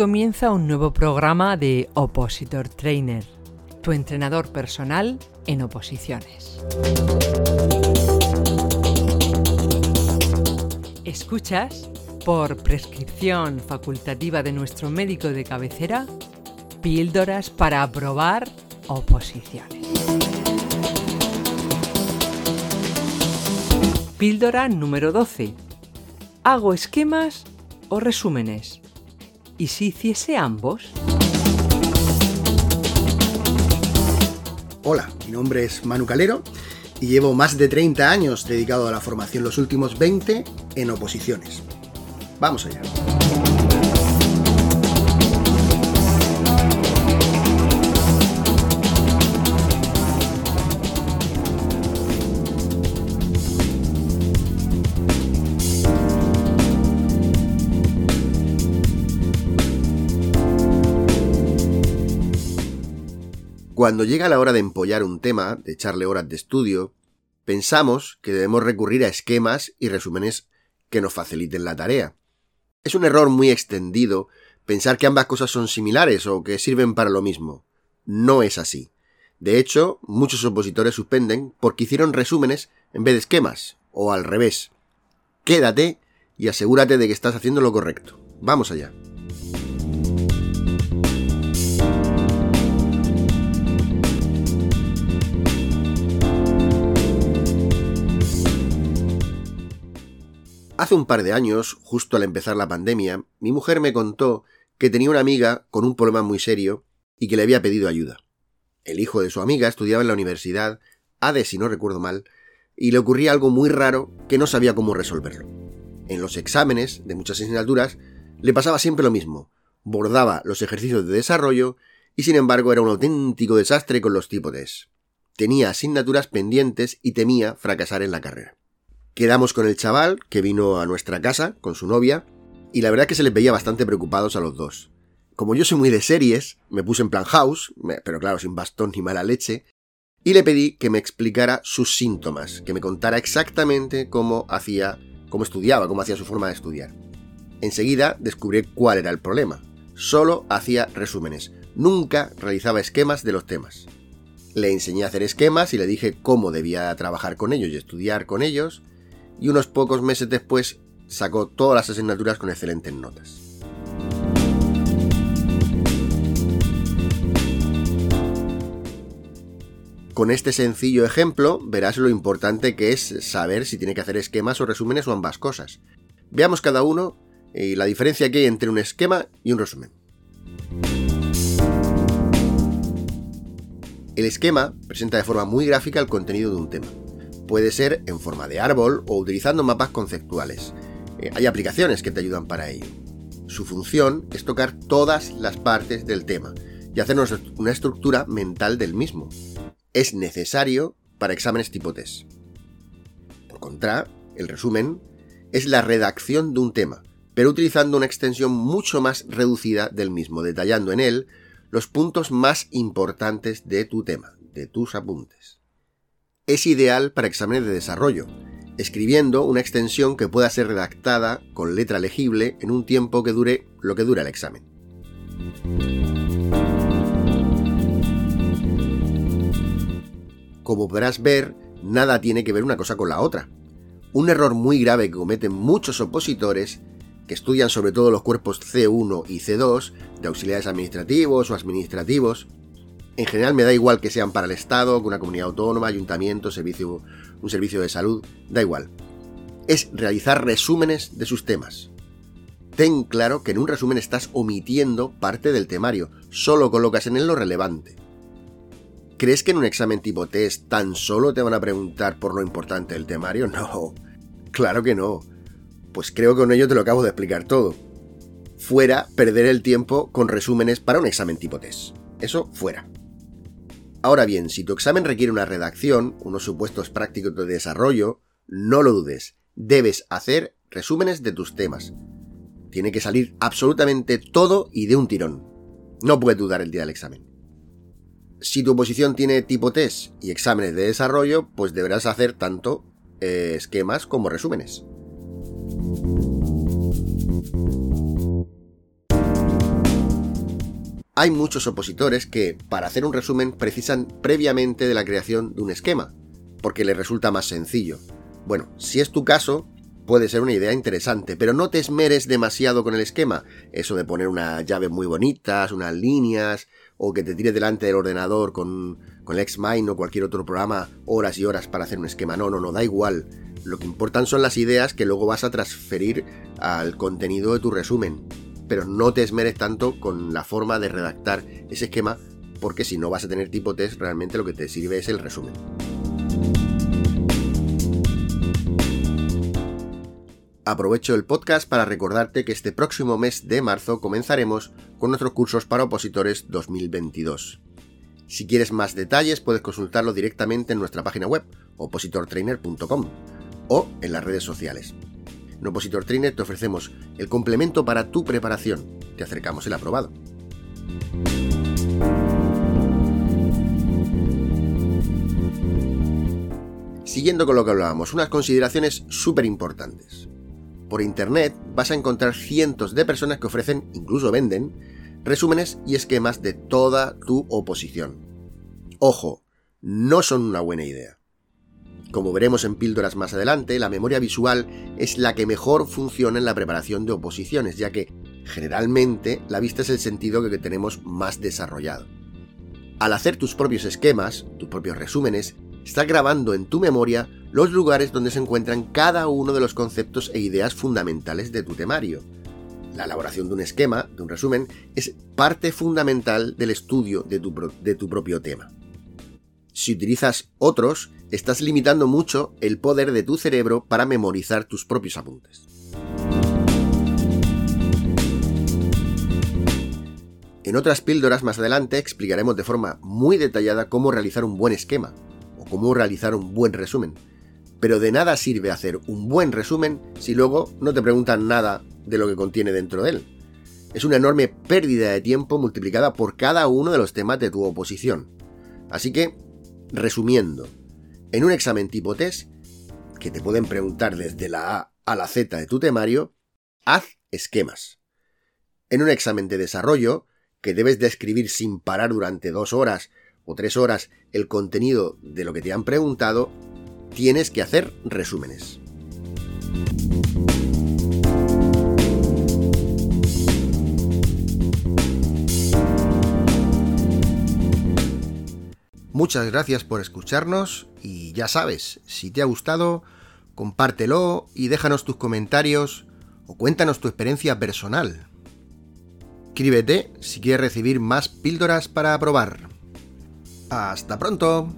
comienza un nuevo programa de Opositor Trainer, tu entrenador personal en oposiciones. Escuchas, por prescripción facultativa de nuestro médico de cabecera, píldoras para aprobar oposiciones. Píldora número 12. ¿Hago esquemas o resúmenes? ¿Y si hiciese ambos? Hola, mi nombre es Manu Calero y llevo más de 30 años dedicado a la formación, los últimos 20 en oposiciones. Vamos allá. Cuando llega la hora de empollar un tema, de echarle horas de estudio, pensamos que debemos recurrir a esquemas y resúmenes que nos faciliten la tarea. Es un error muy extendido pensar que ambas cosas son similares o que sirven para lo mismo. No es así. De hecho, muchos opositores suspenden porque hicieron resúmenes en vez de esquemas, o al revés. Quédate y asegúrate de que estás haciendo lo correcto. Vamos allá. Hace un par de años, justo al empezar la pandemia, mi mujer me contó que tenía una amiga con un problema muy serio y que le había pedido ayuda. El hijo de su amiga estudiaba en la universidad, ADE si no recuerdo mal, y le ocurría algo muy raro que no sabía cómo resolverlo. En los exámenes de muchas asignaturas le pasaba siempre lo mismo, bordaba los ejercicios de desarrollo y sin embargo era un auténtico desastre con los tipos Tenía asignaturas pendientes y temía fracasar en la carrera. Quedamos con el chaval, que vino a nuestra casa con su novia, y la verdad que se les veía bastante preocupados a los dos. Como yo soy muy de series, me puse en plan house, pero claro, sin bastón ni mala leche, y le pedí que me explicara sus síntomas, que me contara exactamente cómo hacía, cómo estudiaba, cómo hacía su forma de estudiar. Enseguida descubrí cuál era el problema. Solo hacía resúmenes, nunca realizaba esquemas de los temas. Le enseñé a hacer esquemas y le dije cómo debía trabajar con ellos y estudiar con ellos, y unos pocos meses después sacó todas las asignaturas con excelentes notas. Con este sencillo ejemplo verás lo importante que es saber si tiene que hacer esquemas o resúmenes o ambas cosas. Veamos cada uno y la diferencia que hay entre un esquema y un resumen. El esquema presenta de forma muy gráfica el contenido de un tema puede ser en forma de árbol o utilizando mapas conceptuales. Eh, hay aplicaciones que te ayudan para ello. Su función es tocar todas las partes del tema y hacernos una estructura mental del mismo. Es necesario para exámenes tipo test. Por contra, el resumen es la redacción de un tema, pero utilizando una extensión mucho más reducida del mismo, detallando en él los puntos más importantes de tu tema, de tus apuntes es ideal para exámenes de desarrollo, escribiendo una extensión que pueda ser redactada con letra legible en un tiempo que dure lo que dura el examen. Como podrás ver, nada tiene que ver una cosa con la otra. Un error muy grave que cometen muchos opositores que estudian sobre todo los cuerpos C1 y C2 de auxiliares administrativos o administrativos en general me da igual que sean para el Estado, que una comunidad autónoma, ayuntamiento, servicio, un servicio de salud, da igual. Es realizar resúmenes de sus temas. Ten claro que en un resumen estás omitiendo parte del temario, solo colocas en él lo relevante. ¿Crees que en un examen tipo test tan solo te van a preguntar por lo importante del temario? No, claro que no. Pues creo que con ello te lo acabo de explicar todo. Fuera perder el tiempo con resúmenes para un examen tipo test. Eso fuera. Ahora bien, si tu examen requiere una redacción, unos supuestos prácticos de desarrollo, no lo dudes, debes hacer resúmenes de tus temas. Tiene que salir absolutamente todo y de un tirón. No puedes dudar el día del examen. Si tu oposición tiene tipo test y exámenes de desarrollo, pues deberás hacer tanto eh, esquemas como resúmenes. Hay muchos opositores que, para hacer un resumen, precisan previamente de la creación de un esquema, porque les resulta más sencillo. Bueno, si es tu caso, puede ser una idea interesante, pero no te esmeres demasiado con el esquema. Eso de poner unas llaves muy bonitas, unas líneas, o que te tires delante del ordenador con, con el o cualquier otro programa horas y horas para hacer un esquema. No, no, no, da igual. Lo que importan son las ideas que luego vas a transferir al contenido de tu resumen. Pero no te esmeres tanto con la forma de redactar ese esquema, porque si no vas a tener tipo test, realmente lo que te sirve es el resumen. Aprovecho el podcast para recordarte que este próximo mes de marzo comenzaremos con nuestros cursos para opositores 2022. Si quieres más detalles puedes consultarlo directamente en nuestra página web opositortrainer.com o en las redes sociales. En Opositor Trainer te ofrecemos el complemento para tu preparación. Te acercamos el aprobado. Siguiendo con lo que hablábamos, unas consideraciones súper importantes. Por internet vas a encontrar cientos de personas que ofrecen, incluso venden, resúmenes y esquemas de toda tu oposición. Ojo, no son una buena idea. Como veremos en píldoras más adelante, la memoria visual es la que mejor funciona en la preparación de oposiciones, ya que generalmente la vista es el sentido que tenemos más desarrollado. Al hacer tus propios esquemas, tus propios resúmenes, estás grabando en tu memoria los lugares donde se encuentran cada uno de los conceptos e ideas fundamentales de tu temario. La elaboración de un esquema, de un resumen, es parte fundamental del estudio de tu, de tu propio tema. Si utilizas otros, estás limitando mucho el poder de tu cerebro para memorizar tus propios apuntes. En otras píldoras más adelante explicaremos de forma muy detallada cómo realizar un buen esquema o cómo realizar un buen resumen. Pero de nada sirve hacer un buen resumen si luego no te preguntan nada de lo que contiene dentro de él. Es una enorme pérdida de tiempo multiplicada por cada uno de los temas de tu oposición. Así que, resumiendo, en un examen tipo test, que te pueden preguntar desde la A a la Z de tu temario, haz esquemas. En un examen de desarrollo, que debes describir sin parar durante dos horas o tres horas el contenido de lo que te han preguntado, tienes que hacer resúmenes. Muchas gracias por escucharnos y ya sabes, si te ha gustado, compártelo y déjanos tus comentarios o cuéntanos tu experiencia personal. Escríbete si quieres recibir más píldoras para probar. Hasta pronto.